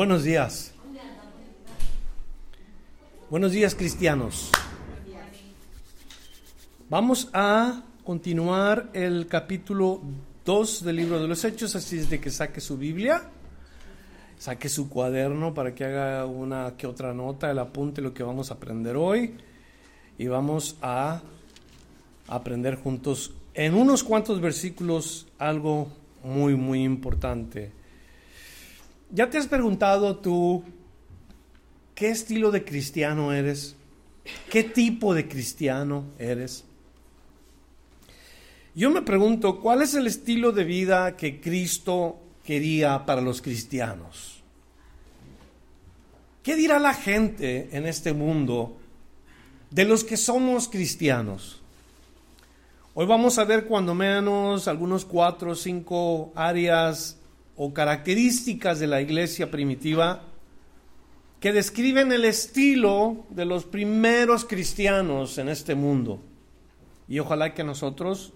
Buenos días. Buenos días cristianos. Vamos a continuar el capítulo 2 del libro de los Hechos, así es de que saque su Biblia, saque su cuaderno para que haga una que otra nota, el apunte lo que vamos a aprender hoy y vamos a aprender juntos en unos cuantos versículos algo muy, muy importante. ¿Ya te has preguntado tú qué estilo de cristiano eres? ¿Qué tipo de cristiano eres? Yo me pregunto, ¿cuál es el estilo de vida que Cristo quería para los cristianos? ¿Qué dirá la gente en este mundo de los que somos cristianos? Hoy vamos a ver cuando menos algunos cuatro o cinco áreas o características de la iglesia primitiva que describen el estilo de los primeros cristianos en este mundo. Y ojalá que nosotros,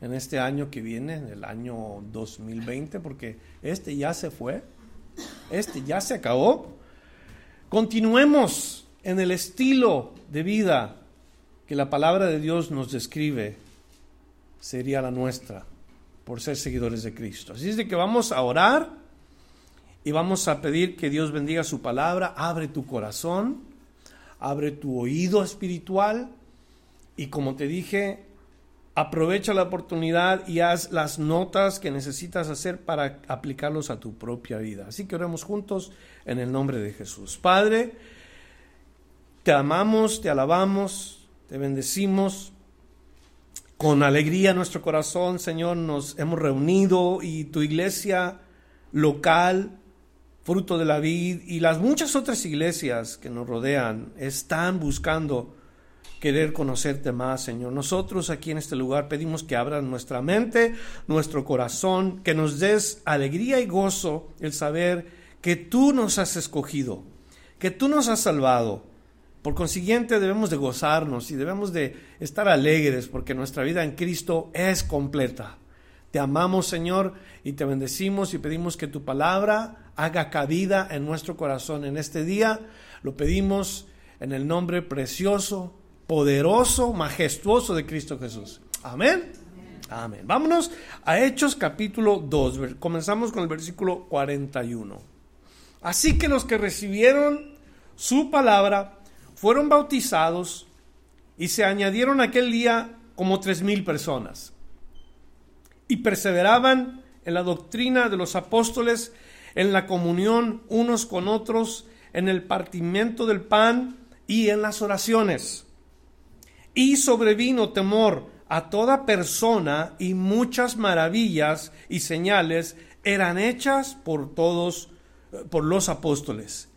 en este año que viene, en el año 2020, porque este ya se fue, este ya se acabó, continuemos en el estilo de vida que la palabra de Dios nos describe, sería la nuestra por ser seguidores de Cristo. Así es de que vamos a orar y vamos a pedir que Dios bendiga su palabra, abre tu corazón, abre tu oído espiritual y como te dije, aprovecha la oportunidad y haz las notas que necesitas hacer para aplicarlos a tu propia vida. Así que oremos juntos en el nombre de Jesús. Padre, te amamos, te alabamos, te bendecimos con alegría nuestro corazón, Señor, nos hemos reunido y tu iglesia local, fruto de la vid, y las muchas otras iglesias que nos rodean están buscando querer conocerte más, Señor. Nosotros aquí en este lugar pedimos que abran nuestra mente, nuestro corazón, que nos des alegría y gozo el saber que tú nos has escogido, que tú nos has salvado por consiguiente debemos de gozarnos y debemos de estar alegres porque nuestra vida en Cristo es completa. Te amamos Señor y te bendecimos y pedimos que tu palabra haga cabida en nuestro corazón en este día. Lo pedimos en el nombre precioso, poderoso, majestuoso de Cristo Jesús. Amén. Amén. Vámonos a Hechos capítulo 2. Comenzamos con el versículo 41. Así que los que recibieron su palabra fueron bautizados y se añadieron aquel día como tres mil personas. Y perseveraban en la doctrina de los apóstoles, en la comunión unos con otros, en el partimiento del pan y en las oraciones. Y sobrevino temor a toda persona y muchas maravillas y señales eran hechas por todos, por los apóstoles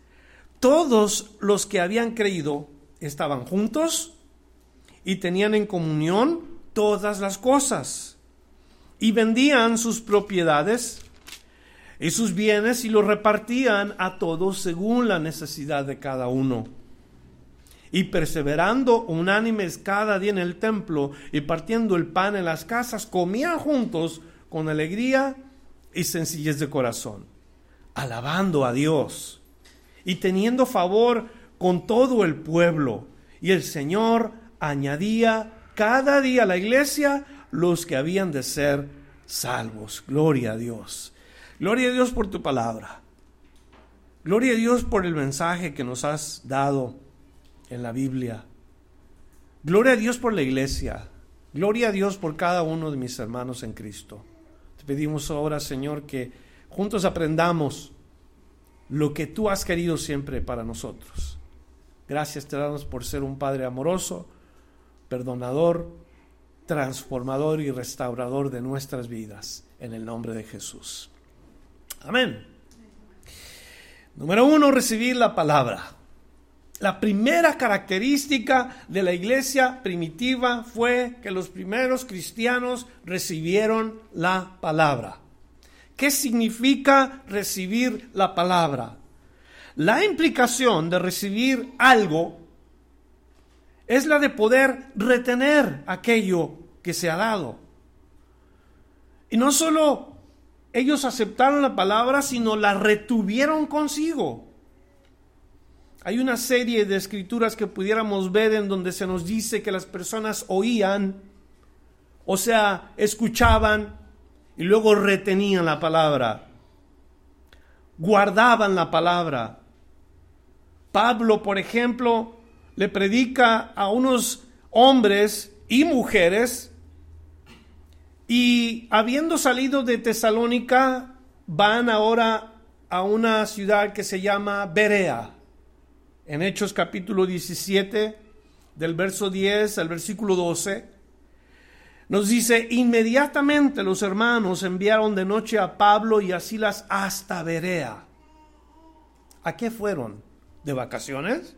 todos los que habían creído estaban juntos y tenían en comunión todas las cosas y vendían sus propiedades y sus bienes y los repartían a todos según la necesidad de cada uno. Y perseverando unánimes cada día en el templo y partiendo el pan en las casas, comían juntos con alegría y sencillez de corazón, alabando a Dios y teniendo favor con todo el pueblo. Y el Señor añadía cada día a la iglesia los que habían de ser salvos. Gloria a Dios. Gloria a Dios por tu palabra. Gloria a Dios por el mensaje que nos has dado en la Biblia. Gloria a Dios por la iglesia. Gloria a Dios por cada uno de mis hermanos en Cristo. Te pedimos ahora, Señor, que juntos aprendamos lo que tú has querido siempre para nosotros. Gracias te damos por ser un Padre amoroso, perdonador, transformador y restaurador de nuestras vidas en el nombre de Jesús. Amén. Número uno, recibir la palabra. La primera característica de la iglesia primitiva fue que los primeros cristianos recibieron la palabra. ¿Qué significa recibir la palabra? La implicación de recibir algo es la de poder retener aquello que se ha dado. Y no solo ellos aceptaron la palabra, sino la retuvieron consigo. Hay una serie de escrituras que pudiéramos ver en donde se nos dice que las personas oían, o sea, escuchaban y luego retenían la palabra, guardaban la palabra. Pablo, por ejemplo, le predica a unos hombres y mujeres y habiendo salido de Tesalónica, van ahora a una ciudad que se llama Berea. En Hechos capítulo 17, del verso 10 al versículo 12, nos dice, inmediatamente los hermanos enviaron de noche a Pablo y a Silas hasta Berea. ¿A qué fueron? ¿De vacaciones?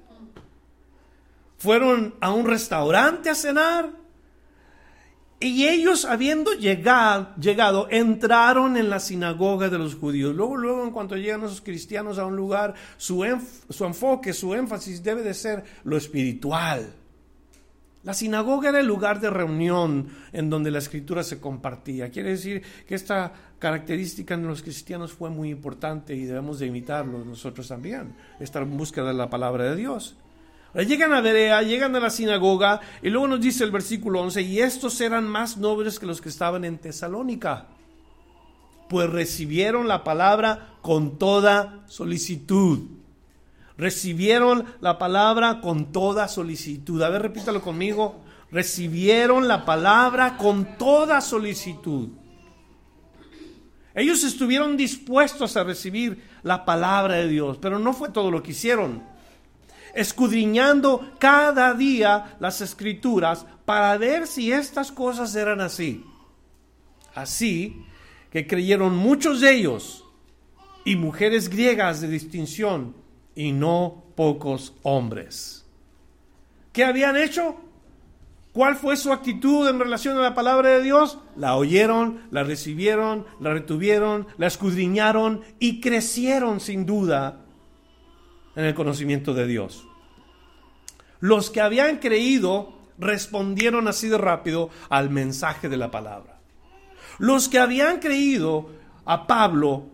fueron a un restaurante a cenar. Y ellos, habiendo llegado, llegado, entraron en la sinagoga de los judíos. Luego, luego, en cuanto llegan esos cristianos a un lugar, su, su enfoque, su énfasis debe de ser lo espiritual. La sinagoga era el lugar de reunión en donde la escritura se compartía. Quiere decir que esta característica en los cristianos fue muy importante y debemos de imitarlo nosotros también, estar en búsqueda de la palabra de Dios. Llegan a Berea, llegan a la sinagoga y luego nos dice el versículo 11, y estos eran más nobles que los que estaban en Tesalónica, pues recibieron la palabra con toda solicitud. Recibieron la palabra con toda solicitud. A ver, repítalo conmigo. Recibieron la palabra con toda solicitud. Ellos estuvieron dispuestos a recibir la palabra de Dios, pero no fue todo lo que hicieron escudriñando cada día las escrituras para ver si estas cosas eran así. Así que creyeron muchos de ellos y mujeres griegas de distinción y no pocos hombres. ¿Qué habían hecho? ¿Cuál fue su actitud en relación a la palabra de Dios? La oyeron, la recibieron, la retuvieron, la escudriñaron y crecieron sin duda en el conocimiento de Dios. Los que habían creído respondieron así de rápido al mensaje de la palabra. Los que habían creído a Pablo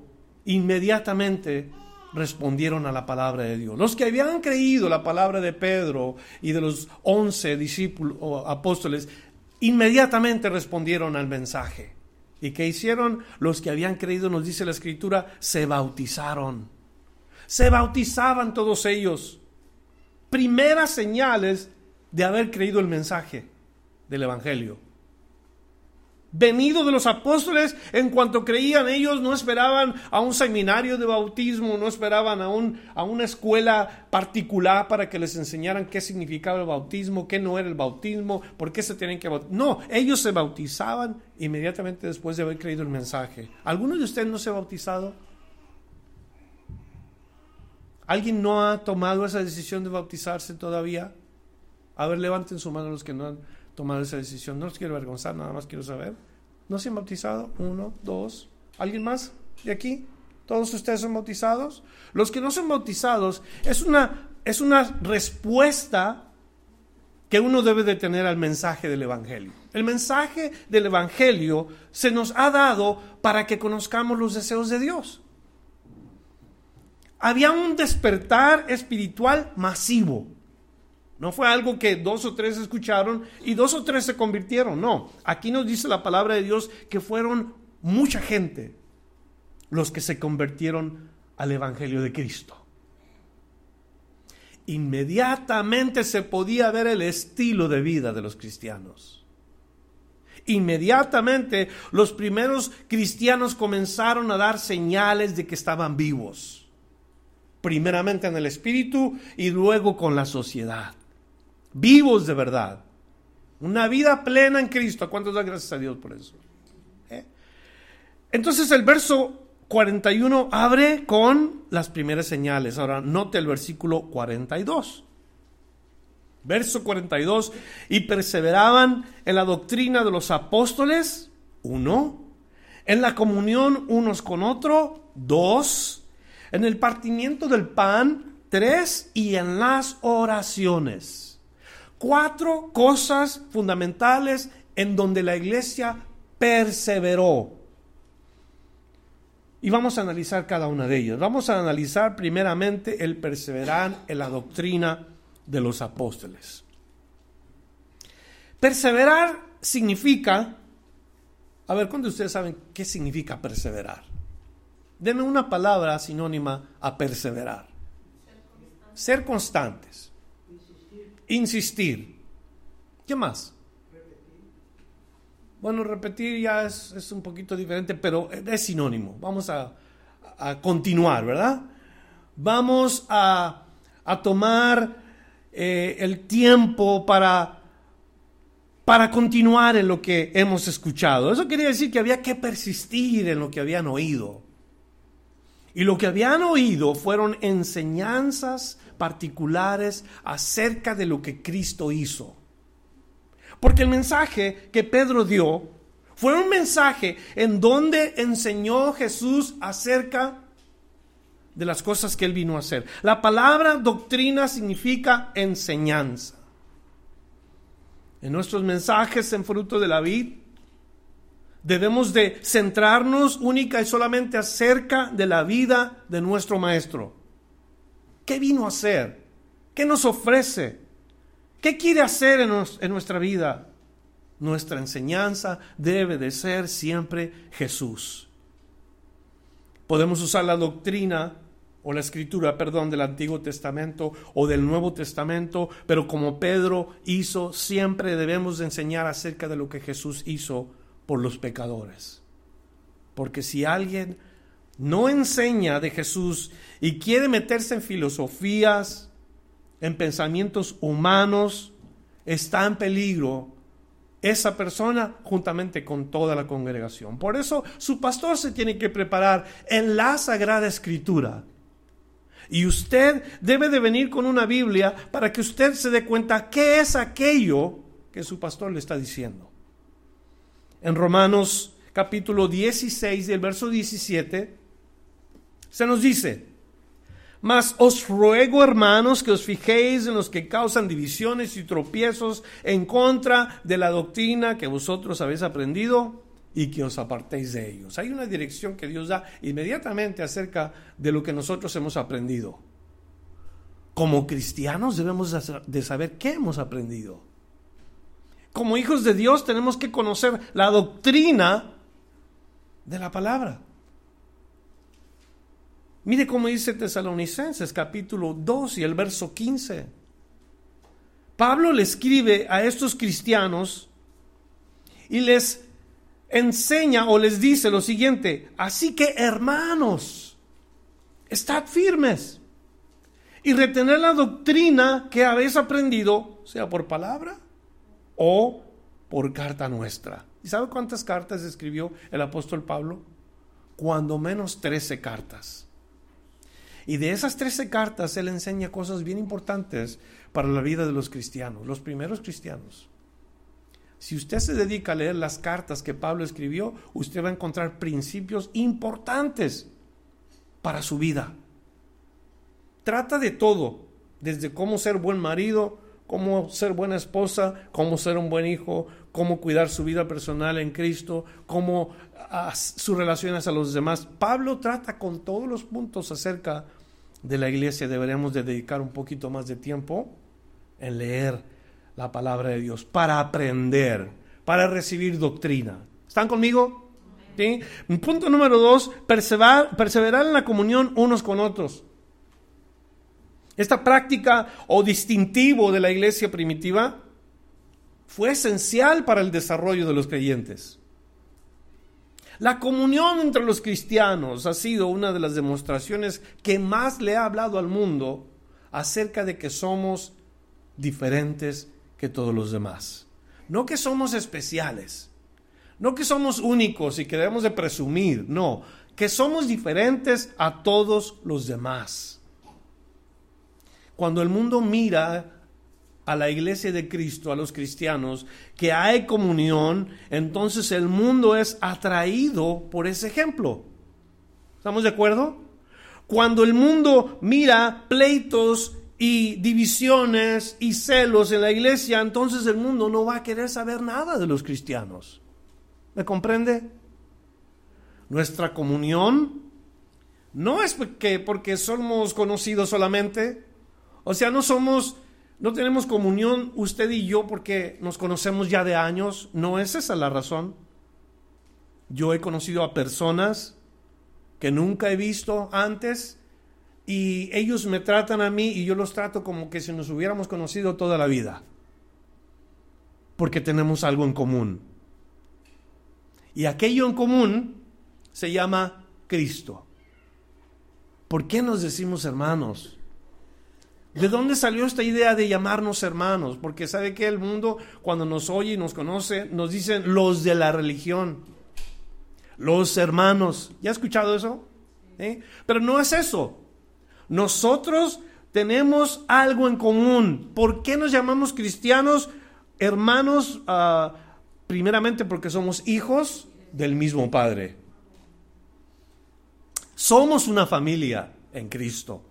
inmediatamente respondieron a la palabra de Dios. Los que habían creído la palabra de Pedro y de los once discípulos o apóstoles inmediatamente respondieron al mensaje. ¿Y qué hicieron? Los que habían creído, nos dice la escritura, se bautizaron. Se bautizaban todos ellos. Primeras señales de haber creído el mensaje del Evangelio. Venido de los apóstoles, en cuanto creían ellos, no esperaban a un seminario de bautismo, no esperaban a, un, a una escuela particular para que les enseñaran qué significaba el bautismo, qué no era el bautismo, por qué se tienen que bautizar. No, ellos se bautizaban inmediatamente después de haber creído el mensaje. ¿Alguno de ustedes no se ha bautizado? ¿Alguien no ha tomado esa decisión de bautizarse todavía? A ver, levanten su mano los que no han tomado esa decisión. No los quiero avergonzar, nada más quiero saber. ¿No se han bautizado? Uno, dos. ¿Alguien más de aquí? ¿Todos ustedes son bautizados? Los que no son bautizados es una, es una respuesta que uno debe de tener al mensaje del Evangelio. El mensaje del Evangelio se nos ha dado para que conozcamos los deseos de Dios había un despertar espiritual masivo. No fue algo que dos o tres escucharon y dos o tres se convirtieron. No, aquí nos dice la palabra de Dios que fueron mucha gente los que se convirtieron al Evangelio de Cristo. Inmediatamente se podía ver el estilo de vida de los cristianos. Inmediatamente los primeros cristianos comenzaron a dar señales de que estaban vivos primeramente en el espíritu y luego con la sociedad. Vivos de verdad. Una vida plena en Cristo. ¿Cuántos da gracias a Dios por eso? ¿Eh? Entonces el verso 41 abre con las primeras señales. Ahora note el versículo 42. Verso 42. Y perseveraban en la doctrina de los apóstoles. Uno. En la comunión unos con otros. Dos. En el partimiento del pan. Tres. Y en las oraciones. Cuatro cosas fundamentales en donde la iglesia perseveró. Y vamos a analizar cada una de ellas. Vamos a analizar primeramente el perseverar en la doctrina de los apóstoles. Perseverar significa, a ver, ¿cuántos de ustedes saben qué significa perseverar? Deme una palabra sinónima a perseverar. Ser constantes. Insistir. ¿Qué más? Bueno, repetir ya es, un poquito diferente, pero es sinónimo. Vamos a, continuar, ¿verdad? Vamos a, tomar eh, el tiempo para, para continuar en lo que hemos escuchado. Eso quería decir que había que persistir en lo que habían oído. Y lo que habían oído fueron enseñanzas particulares acerca de lo que Cristo hizo. Porque el mensaje que Pedro dio fue un mensaje en donde enseñó Jesús acerca de las cosas que él vino a hacer. La palabra doctrina significa enseñanza. En nuestros mensajes en fruto de la vid debemos de centrarnos única y solamente acerca de la vida de nuestro maestro. ¿Qué vino a hacer? ¿Qué nos ofrece? ¿Qué quiere hacer en, nuestra vida? Nuestra enseñanza debe de ser siempre Jesús. Podemos usar la doctrina o la escritura, perdón, del Antiguo Testamento o del Nuevo Testamento, pero como Pedro hizo, siempre debemos de enseñar acerca de lo que Jesús hizo por los pecadores. Porque si alguien no enseña de Jesús y quiere meterse en filosofías, en pensamientos humanos, está en peligro esa persona juntamente con toda la congregación. Por eso su pastor se tiene que preparar en la Sagrada Escritura. Y usted debe de venir con una Biblia para que usted se dé cuenta qué es aquello que su pastor le está diciendo. En Romanos capítulo 16 del verso 17 se nos dice, mas os ruego, hermanos, que os fijéis en los que causan divisiones y tropiezos en contra de la doctrina que vosotros habéis aprendido y que os apartéis de ellos. Hay una dirección que Dios da inmediatamente acerca de lo que nosotros hemos aprendido. Como cristianos debemos de saber qué hemos aprendido. Como hijos de Dios tenemos que conocer la doctrina de la palabra. Mire cómo dice Tesalonicenses capítulo 2 y el verso 15. Pablo le escribe a estos cristianos y les enseña o les dice lo siguiente, así que hermanos, estad firmes y retener la doctrina que habéis aprendido, sea por palabra o por carta nuestra. ¿Y sabe cuántas cartas escribió el apóstol Pablo? Cuando menos trece cartas. Y de esas 13 cartas él enseña cosas bien importantes para la vida de los cristianos, los primeros cristianos. Si usted se dedica a leer las cartas que Pablo escribió, usted va a encontrar principios importantes para su vida. Trata de todo, desde cómo ser buen marido, cómo ser buena esposa, cómo ser un buen hijo, cómo cuidar su vida personal en Cristo, cómo ah, sus relaciones a los demás. Pablo trata con todos los puntos acerca de la iglesia deberíamos de dedicar un poquito más de tiempo en leer la palabra de Dios para aprender, para recibir doctrina. ¿Están conmigo? ¿Sí? Punto número dos, perseverar, perseverar en la comunión unos con otros. Esta práctica o distintivo de la iglesia primitiva fue esencial para el desarrollo de los creyentes. La comunión entre los cristianos ha sido una de las demostraciones que más le ha hablado al mundo acerca de que somos diferentes que todos los demás. No que somos especiales, no que somos únicos y que debemos de presumir, no, que somos diferentes a todos los demás. Cuando el mundo mira a la iglesia de Cristo, a los cristianos, que hay comunión, entonces el mundo es atraído por ese ejemplo. ¿Estamos de acuerdo? Cuando el mundo mira pleitos y divisiones y celos en la iglesia, entonces el mundo no va a querer saber nada de los cristianos. ¿Me comprende? Nuestra comunión no es porque, porque somos conocidos solamente, o sea, no somos, no tenemos comunión usted y yo porque nos conocemos ya de años, no es esa la razón. Yo he conocido a personas que nunca he visto antes y ellos me tratan a mí y yo los trato como que si nos hubiéramos conocido toda la vida. Porque tenemos algo en común. Y aquello en común se llama Cristo. ¿Por qué nos decimos hermanos? ¿De dónde salió esta idea de llamarnos hermanos? Porque sabe que el mundo cuando nos oye y nos conoce nos dicen los de la religión, los hermanos. ¿Ya ha escuchado eso? ¿Eh? Pero no es eso. Nosotros tenemos algo en común. ¿Por qué nos llamamos cristianos? Hermanos, uh, primeramente porque somos hijos del mismo Padre. Somos una familia en Cristo.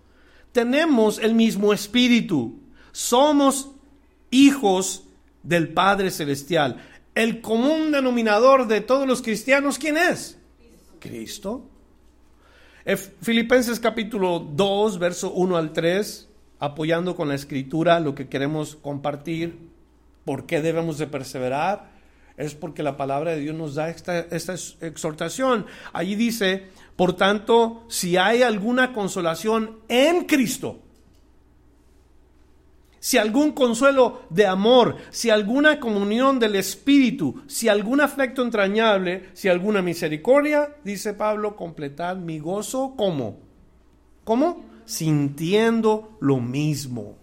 Tenemos el mismo espíritu. Somos hijos del Padre Celestial. El común denominador de todos los cristianos, ¿quién es? Cristo. Filipenses capítulo 2, verso 1 al 3, apoyando con la escritura lo que queremos compartir, por qué debemos de perseverar, es porque la palabra de Dios nos da esta, esta exhortación. Allí dice, por tanto, si hay alguna consolación en Cristo, si algún consuelo de amor, si alguna comunión del Espíritu, si algún afecto entrañable, si alguna misericordia, dice Pablo, completad mi gozo, ¿cómo? ¿Cómo? Sintiendo lo mismo,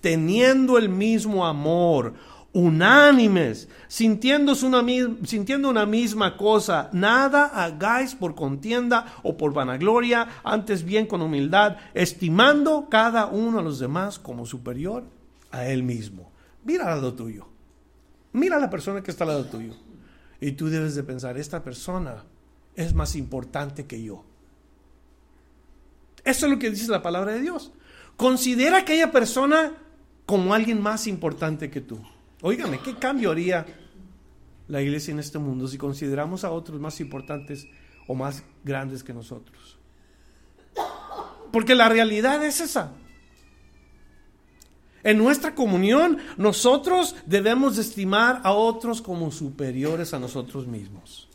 teniendo el mismo amor, unánimes, sintiendo una, sintiendo una misma cosa. Nada hagáis por contienda o por vanagloria, antes bien con humildad, estimando cada uno a los demás como superior a él mismo. Mira al lado tuyo. Mira a la persona que está al lado tuyo. Y tú debes de pensar, esta persona es más importante que yo. Eso es lo que dice la palabra de Dios. Considera aquella persona como alguien más importante que tú. Óigame, ¿qué cambio haría la iglesia en este mundo si consideramos a otros más importantes o más grandes que nosotros? Porque la realidad es esa. En nuestra comunión nosotros debemos estimar a otros como superiores a nosotros mismos.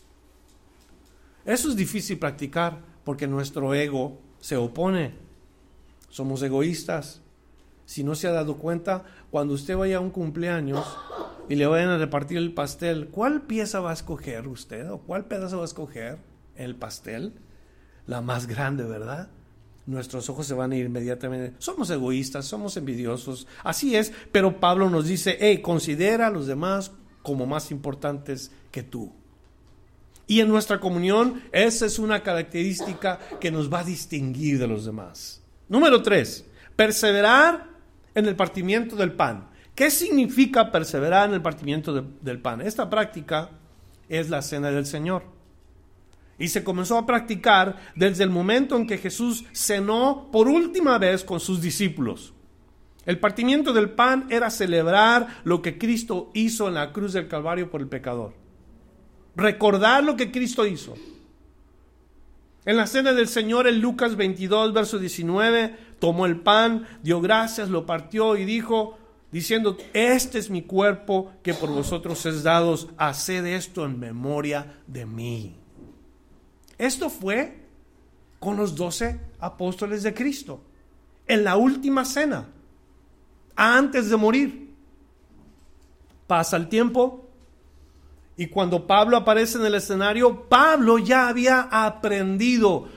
Eso es difícil practicar porque nuestro ego se opone. Somos egoístas. Si no se ha dado cuenta, cuando usted vaya a un cumpleaños y le vayan a repartir el pastel, ¿cuál pieza va a escoger usted o cuál pedazo va a escoger el pastel? La más grande, ¿verdad? Nuestros ojos se van a ir inmediatamente. Somos egoístas, somos envidiosos. Así es, pero Pablo nos dice, hey, considera a los demás como más importantes que tú. Y en nuestra comunión, esa es una característica que nos va a distinguir de los demás. Número tres, perseverar en el partimiento del pan. ¿Qué significa perseverar en el partimiento del pan? Esta práctica es la cena del Señor. Y se comenzó a practicar desde el momento en que Jesús cenó por última vez con sus discípulos. El partimiento del pan era celebrar lo que Cristo hizo en la cruz del Calvario por el pecador. Recordar lo que Cristo hizo. En la cena del Señor, en Lucas 22, verso 19, tomó el pan, dio gracias, lo partió y dijo, diciendo, este es mi cuerpo que por vosotros es dado, haced esto en memoria de mí. Esto fue con los doce apóstoles de Cristo, en la última cena, antes de morir. Pasa el tiempo, y cuando Pablo aparece en el escenario, Pablo ya había aprendido,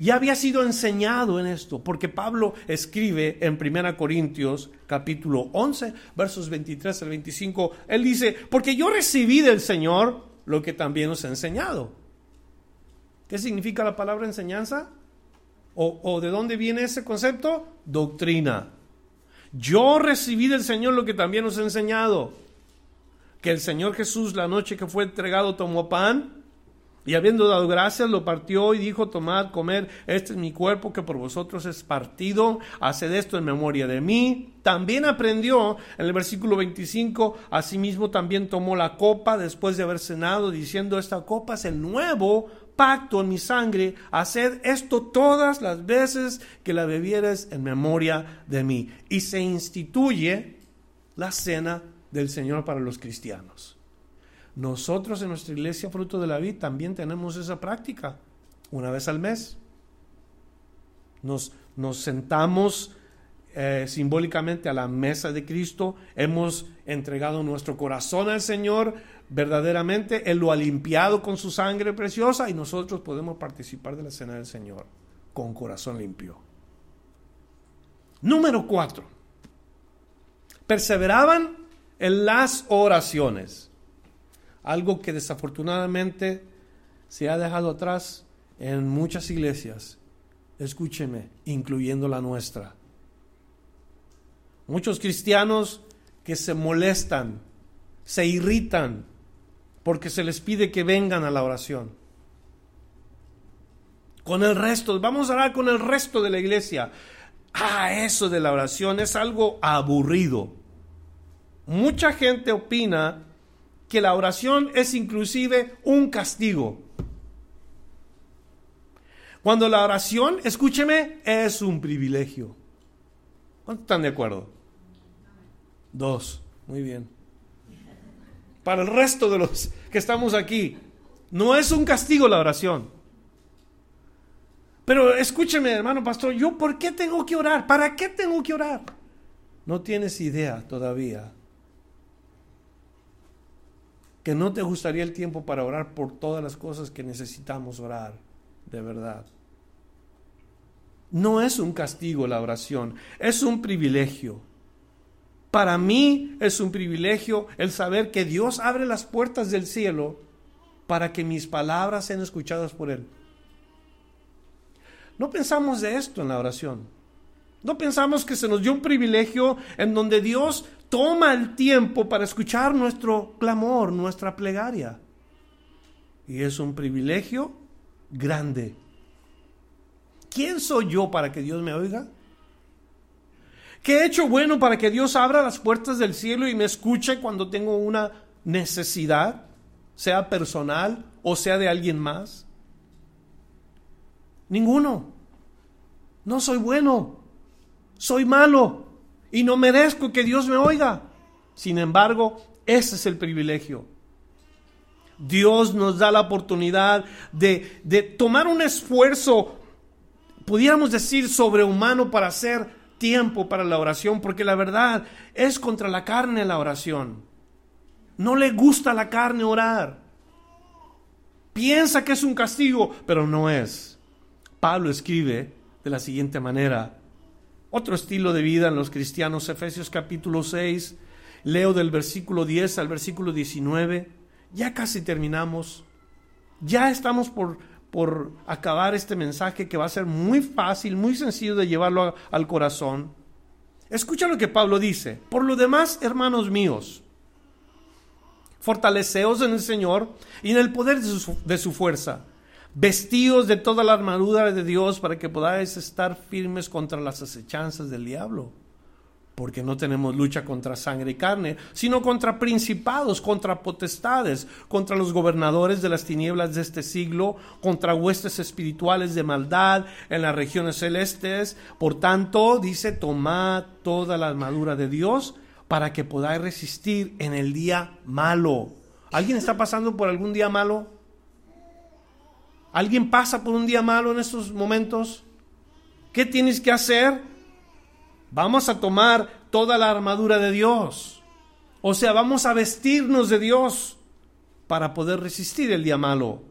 ya había sido enseñado en esto, porque Pablo escribe en 1 Corintios capítulo 11, versos 23 al 25, él dice, porque yo recibí del Señor lo que también os he enseñado. ¿Qué significa la palabra enseñanza? ¿O, o de dónde viene ese concepto? Doctrina. Yo recibí del Señor lo que también os he enseñado, que el Señor Jesús la noche que fue entregado tomó pan, y habiendo dado gracias, lo partió y dijo, tomad, comer, este es mi cuerpo que por vosotros es partido, haced esto en memoria de mí. También aprendió en el versículo 25, asimismo también tomó la copa después de haber cenado, diciendo, esta copa es el nuevo pacto en mi sangre, haced esto todas las veces que la bebieres en memoria de mí. Y se instituye la cena del Señor para los cristianos. Nosotros en nuestra iglesia Fruto de la Vida también tenemos esa práctica, una vez al mes. Nos, nos sentamos eh, simbólicamente a la mesa de Cristo, hemos entregado nuestro corazón al Señor verdaderamente, Él lo ha limpiado con su sangre preciosa y nosotros podemos participar de la cena del Señor con corazón limpio. Número cuatro, perseveraban en las oraciones algo que desafortunadamente se ha dejado atrás en muchas iglesias, escúcheme, incluyendo la nuestra. Muchos cristianos que se molestan, se irritan porque se les pide que vengan a la oración. Con el resto, vamos a orar con el resto de la iglesia. Ah, eso de la oración es algo aburrido. Mucha gente opina que la oración es inclusive un castigo. Cuando la oración, escúcheme, es un privilegio. ¿Cuántos están de acuerdo? Dos. Muy bien. Para el resto de los que estamos aquí, no es un castigo la oración. Pero escúcheme, hermano pastor, ¿yo por qué tengo que orar? ¿Para qué tengo que orar? No tienes idea todavía que no te gustaría el tiempo para orar por todas las cosas que necesitamos orar, de verdad. No es un castigo la oración, es un privilegio. Para mí es un privilegio el saber que Dios abre las puertas del cielo para que mis palabras sean escuchadas por Él. No pensamos de esto en la oración. No pensamos que se nos dio un privilegio en donde Dios toma el tiempo para escuchar nuestro clamor, nuestra plegaria. Y es un privilegio grande. ¿Quién soy yo para que Dios me oiga? ¿Qué he hecho bueno para que Dios abra las puertas del cielo y me escuche cuando tengo una necesidad, sea personal o sea de alguien más? Ninguno. No soy bueno. Soy malo y no merezco que Dios me oiga. Sin embargo, ese es el privilegio. Dios nos da la oportunidad de, de tomar un esfuerzo, pudiéramos decir, sobrehumano para hacer tiempo para la oración, porque la verdad es contra la carne la oración. No le gusta la carne orar. Piensa que es un castigo, pero no es. Pablo escribe de la siguiente manera, otro estilo de vida en los cristianos, Efesios capítulo 6, leo del versículo 10 al versículo 19, ya casi terminamos, ya estamos por, por acabar este mensaje que va a ser muy fácil, muy sencillo de llevarlo al corazón. Escucha lo que Pablo dice, por lo demás, hermanos míos, fortaleceos en el Señor y en el poder de su fuerza vestidos de toda la armadura de Dios para que podáis estar firmes contra las acechanzas del diablo. Porque no tenemos lucha contra sangre y carne, sino contra principados, contra potestades, contra los gobernadores de las tinieblas de este siglo, contra huestes espirituales de maldad en las regiones celestes. Por tanto, dice, tomad toda la armadura de Dios para que podáis resistir en el día malo. ¿Alguien está pasando por algún día malo? ¿Alguien pasa por un día malo en estos momentos? ¿Qué tienes que hacer? Vamos a tomar toda la armadura de Dios. O sea, vamos a vestirnos de Dios para poder resistir el día malo.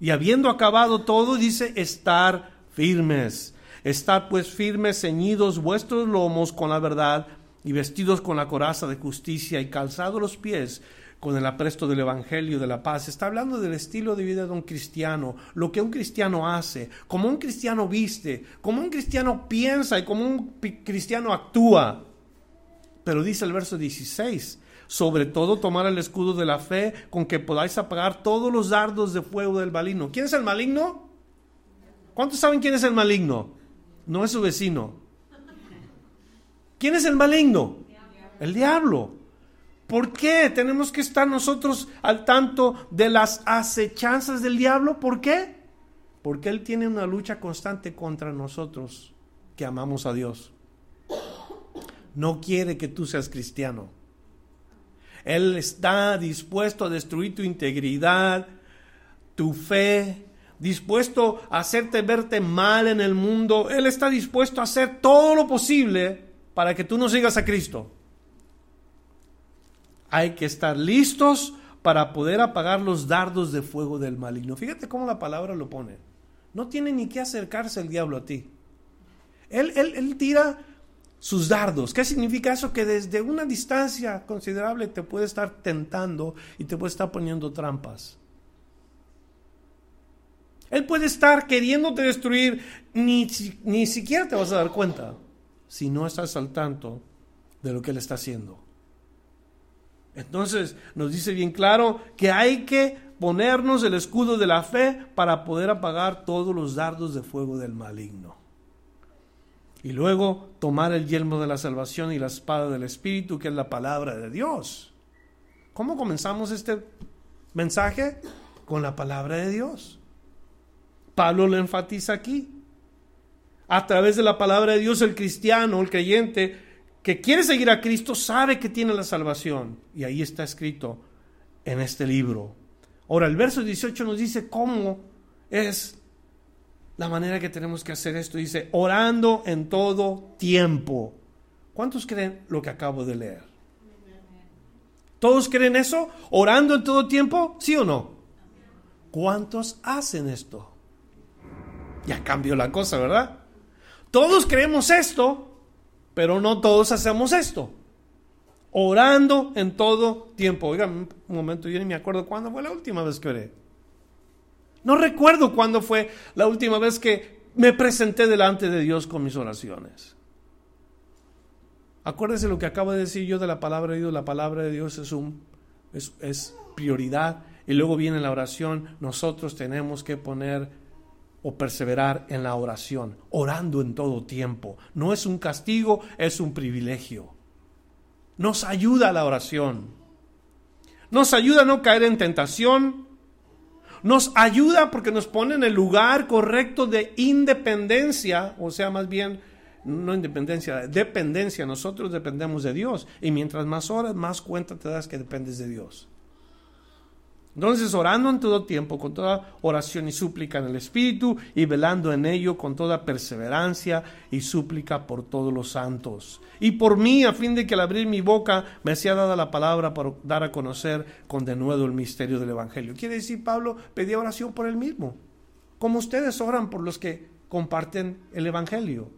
Y habiendo acabado todo, dice, estar firmes. Estar pues firmes, ceñidos vuestros lomos con la verdad y vestidos con la coraza de justicia y calzados los pies con el apresto del Evangelio de la paz. Está hablando del estilo de vida de un cristiano, lo que un cristiano hace, como un cristiano viste, como un cristiano piensa y como un cristiano actúa. Pero dice el verso 16, sobre todo tomar el escudo de la fe con que podáis apagar todos los dardos de fuego del maligno. ¿Quién es el maligno? ¿Cuántos saben quién es el maligno? No es su vecino. ¿Quién es el maligno? El diablo. ¿Por qué tenemos que estar nosotros al tanto de las acechanzas del diablo? ¿Por qué? Porque Él tiene una lucha constante contra nosotros que amamos a Dios. No quiere que tú seas cristiano. Él está dispuesto a destruir tu integridad, tu fe, dispuesto a hacerte verte mal en el mundo. Él está dispuesto a hacer todo lo posible para que tú no sigas a Cristo. Hay que estar listos para poder apagar los dardos de fuego del maligno. Fíjate cómo la palabra lo pone. No tiene ni que acercarse el diablo a ti. Él, él, él tira sus dardos. ¿Qué significa eso? Que desde una distancia considerable te puede estar tentando y te puede estar poniendo trampas. Él puede estar queriéndote destruir, ni, ni siquiera te vas a dar cuenta si no estás al tanto de lo que Él está haciendo. Entonces nos dice bien claro que hay que ponernos el escudo de la fe para poder apagar todos los dardos de fuego del maligno. Y luego tomar el yelmo de la salvación y la espada del Espíritu, que es la palabra de Dios. ¿Cómo comenzamos este mensaje? Con la palabra de Dios. Pablo lo enfatiza aquí. A través de la palabra de Dios, el cristiano, el creyente, que quiere seguir a Cristo sabe que tiene la salvación. Y ahí está escrito en este libro. Ahora, el verso 18 nos dice cómo es la manera que tenemos que hacer esto. Dice, orando en todo tiempo. ¿Cuántos creen lo que acabo de leer? ¿Todos creen eso? ¿Orando en todo tiempo? ¿Sí o no? ¿Cuántos hacen esto? Ya cambió la cosa, ¿verdad? Todos creemos esto, pero no todos hacemos esto. Orando en todo tiempo. Oigan, un momento, yo ni me acuerdo cuándo fue la última vez que oré. No recuerdo cuándo fue la última vez que me presenté delante de Dios con mis oraciones. Acuérdese lo que acabo de decir yo de la palabra de Dios. La palabra de Dios es, un, es, es prioridad. Y luego viene la oración. Nosotros tenemos que poner o perseverar en la oración, orando en todo tiempo. No es un castigo, es un privilegio. Nos ayuda la oración. Nos ayuda a no caer en tentación. Nos ayuda porque nos pone en el lugar correcto de independencia, o sea, más bien, no independencia, dependencia. Nosotros dependemos de Dios. Y mientras más horas, más cuenta te das que dependes de Dios. Entonces, orando en todo tiempo, con toda oración y súplica en el Espíritu, y velando en ello con toda perseverancia y súplica por todos los santos. Y por mí, a fin de que al abrir mi boca me sea dada la palabra para dar a conocer con denuedo el misterio del Evangelio. Quiere decir, Pablo pedía oración por él mismo, como ustedes oran por los que comparten el Evangelio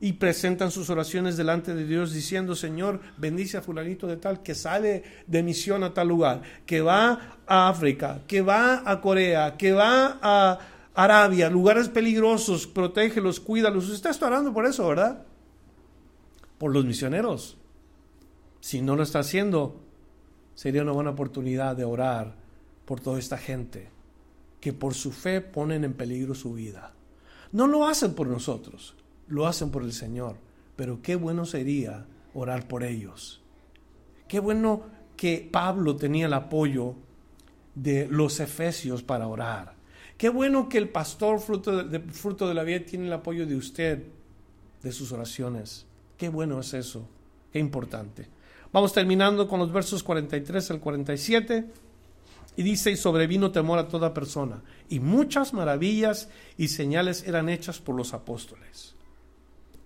y presentan sus oraciones delante de Dios diciendo, Señor, bendice a fulanito de tal que sale de misión a tal lugar, que va a África, que va a Corea, que va a Arabia, lugares peligrosos, protégelos, cuídalos. Usted está orando por eso, ¿verdad? Por los misioneros. Si no lo está haciendo, sería una buena oportunidad de orar por toda esta gente que por su fe ponen en peligro su vida. No lo hacen por nosotros, lo hacen por el Señor, pero qué bueno sería orar por ellos. Qué bueno que Pablo tenía el apoyo de los efesios para orar. Qué bueno que el pastor fruto de, fruto de la vida tiene el apoyo de usted, de sus oraciones. Qué bueno es eso. Qué importante. Vamos terminando con los versos 43 al 47. Y dice, y sobrevino temor a toda persona. Y muchas maravillas y señales eran hechas por los apóstoles.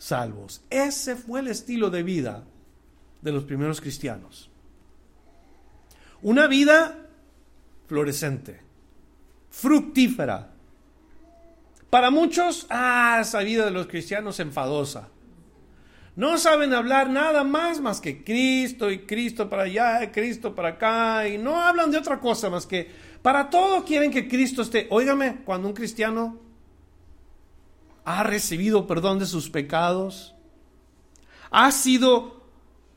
salvos. Ese fue el estilo de vida de los primeros cristianos. Una vida florescente, fructífera. Para muchos, ah, esa vida de los cristianos enfadosa. No saben hablar nada más más que Cristo y Cristo para allá, y Cristo para acá, y no hablan de otra cosa más que para todo quieren que Cristo esté. Óigame, cuando un cristiano ha recibido perdón de sus pecados, ha sido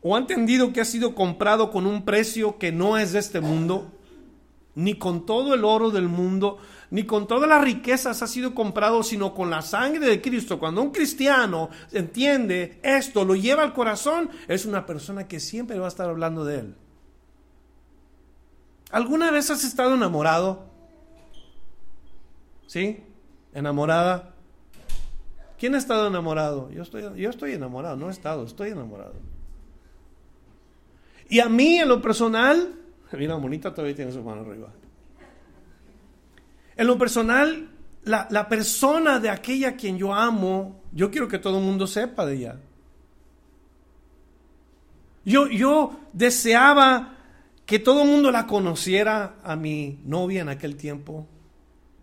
o ha entendido que ha sido comprado con un precio que no es de este mundo, ni con todo el oro del mundo, ni con todas las riquezas ha sido comprado, sino con la sangre de Cristo. Cuando un cristiano entiende esto, lo lleva al corazón, es una persona que siempre va a estar hablando de él. ¿Alguna vez has estado enamorado? ¿Sí? ¿Enamorada? ¿Quién ha estado enamorado? Yo estoy, yo estoy enamorado, no he estado, estoy enamorado. Y a mí, en lo personal, Mira, bonita todavía tiene su mano arriba. En lo personal, la, persona de aquella quien yo amo, yo quiero que todo el mundo sepa de ella. Yo, yo deseaba que todo el mundo la conociera a mi novia en aquel tiempo.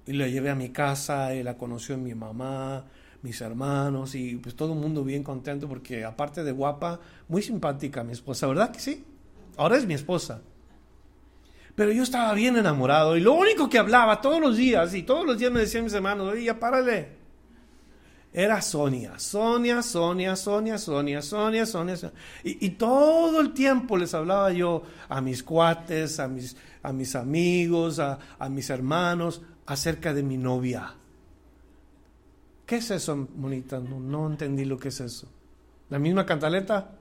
Y la llevé a mi casa y la conoció mi mamá, mis hermanos y pues todo el mundo bien contento porque aparte de guapa, muy simpática mi esposa, ¿verdad que sí? Ahora es mi esposa. Pero yo estaba bien enamorado y lo único que hablaba todos los días y todos los días me decían mis hermanos, oye, ya párale. Era Sonia, Sonia, Sonia, Sonia, Sonia, Sonia, Sonia. Y, todo el tiempo les hablaba yo a mis cuates, a mis, a mis amigos, a, mis hermanos acerca de mi novia. ¿Qué es eso, monita? No, entendí lo que es eso. ¿La misma cantaleta?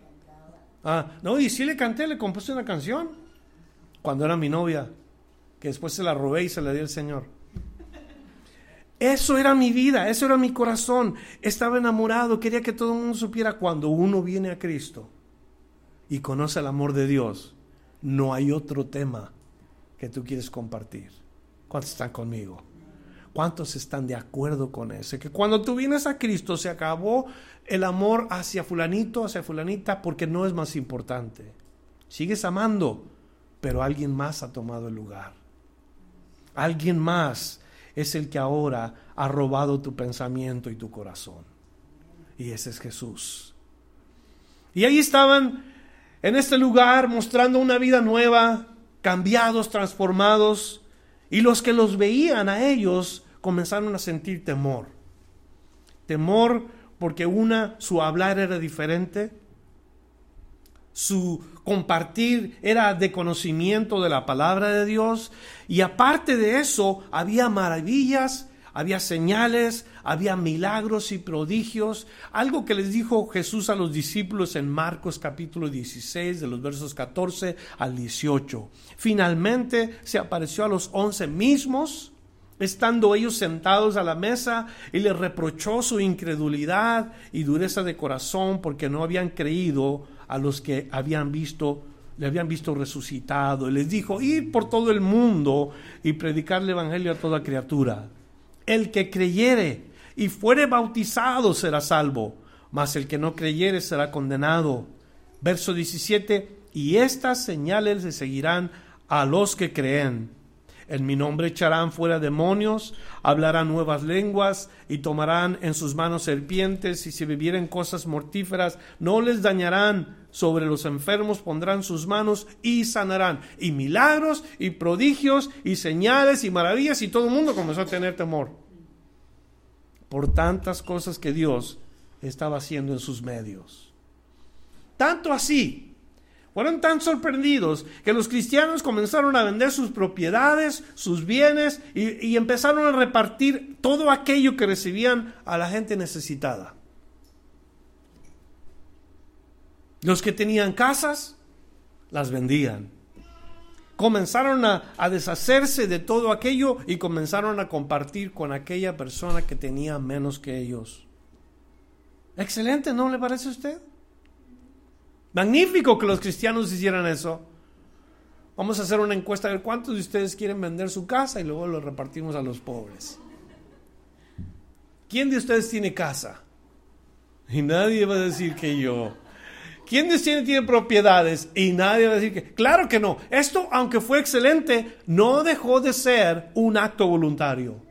Ah, no, y sí le canté, le compuse una canción cuando era mi novia, que después se la robé y se la di al Señor. Eso era mi vida, eso era mi corazón. Estaba enamorado, quería que todo el mundo supiera cuando uno viene a Cristo y conoce el amor de Dios, no hay otro tema que tú quieres compartir. ¿Cuántos están conmigo? ¿Cuántos están de acuerdo con eso? Que cuando tú vienes a Cristo se acabó el amor hacia fulanito, hacia fulanita, porque no es más importante. Sigues amando, pero alguien más ha tomado el lugar. Alguien más es el que ahora ha robado tu pensamiento y tu corazón. Y ese es Jesús. Y ahí estaban en este lugar mostrando una vida nueva, cambiados, transformados, y los que los veían a ellos comenzaron a sentir temor. Temor porque una, su hablar era diferente, su compartir era de conocimiento de la palabra de Dios y aparte de eso había maravillas, había señales, había milagros y prodigios, algo que les dijo Jesús a los discípulos en Marcos capítulo 16 de los versos 14 al 18. Finalmente se apareció a los once mismos, estando ellos sentados a la mesa, y les reprochó su incredulidad y dureza de corazón porque no habían creído a los que habían visto le habían visto resucitado. Y les dijo, ir por todo el mundo y predicar el Evangelio a toda criatura. El que creyere y fuere bautizado será salvo, mas el que no creyere será condenado. Verso 17, y estas señales le seguirán a los que creen en mi nombre echarán fuera demonios, hablarán nuevas lenguas y tomarán en sus manos serpientes y si bebieren cosas mortíferas no les dañarán. Sobre los enfermos pondrán sus manos y sanarán. Y milagros y prodigios y señales y maravillas y todo el mundo comenzó a tener temor. Por tantas cosas que Dios estaba haciendo en sus medios. Tanto así fueron tan sorprendidos que los cristianos comenzaron a vender sus propiedades, sus bienes y, empezaron a repartir todo aquello que recibían a la gente necesitada. Los que tenían casas, las vendían. comenzaron a, deshacerse de todo aquello y comenzaron a compartir con aquella persona que tenía menos que ellos. Excelente, ¿no le parece a usted? Magnífico que los cristianos hicieran eso. Vamos a hacer una encuesta a ver cuántos de ustedes quieren vender su casa y luego lo repartimos a los pobres. ¿Quién de ustedes tiene casa? Y nadie va a decir que yo. ¿Quién de ustedes tiene propiedades? Y nadie va a decir que... Claro que no. Esto, aunque fue excelente, no dejó de ser un acto voluntario.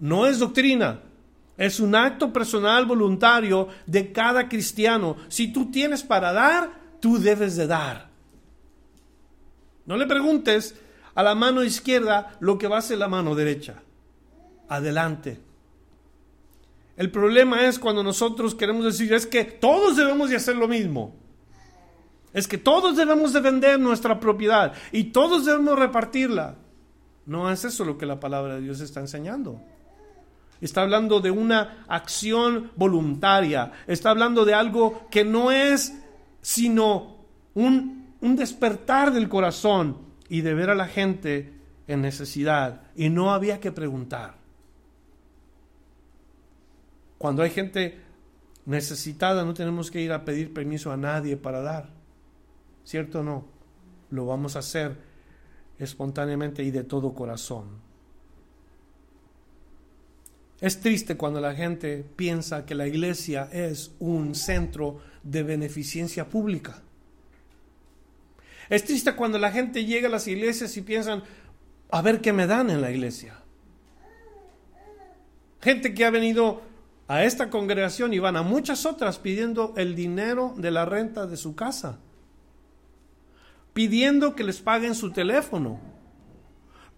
No es doctrina. Es un acto personal voluntario de cada cristiano. Si tú tienes para dar, tú debes de dar. No le preguntes a la mano izquierda lo que va a hacer la mano derecha. Adelante. El problema es cuando nosotros queremos decir es que todos debemos de hacer lo mismo. Es que todos debemos de vender nuestra propiedad y todos debemos repartirla. No es eso lo que la palabra de Dios está enseñando. Está hablando de una acción voluntaria. Está hablando de algo que no es sino un, un despertar del corazón y de ver a la gente en necesidad. Y no había que preguntar. Cuando hay gente necesitada, no tenemos que ir a pedir permiso a nadie para dar. ¿Cierto o no? Lo vamos a hacer espontáneamente y de todo corazón. Es triste cuando la gente piensa que la iglesia es un centro de beneficencia pública. Es triste cuando la gente llega a las iglesias y piensan, a ver qué me dan en la iglesia. Gente que ha venido a esta congregación y van a muchas otras pidiendo el dinero de la renta de su casa, pidiendo que les paguen su teléfono,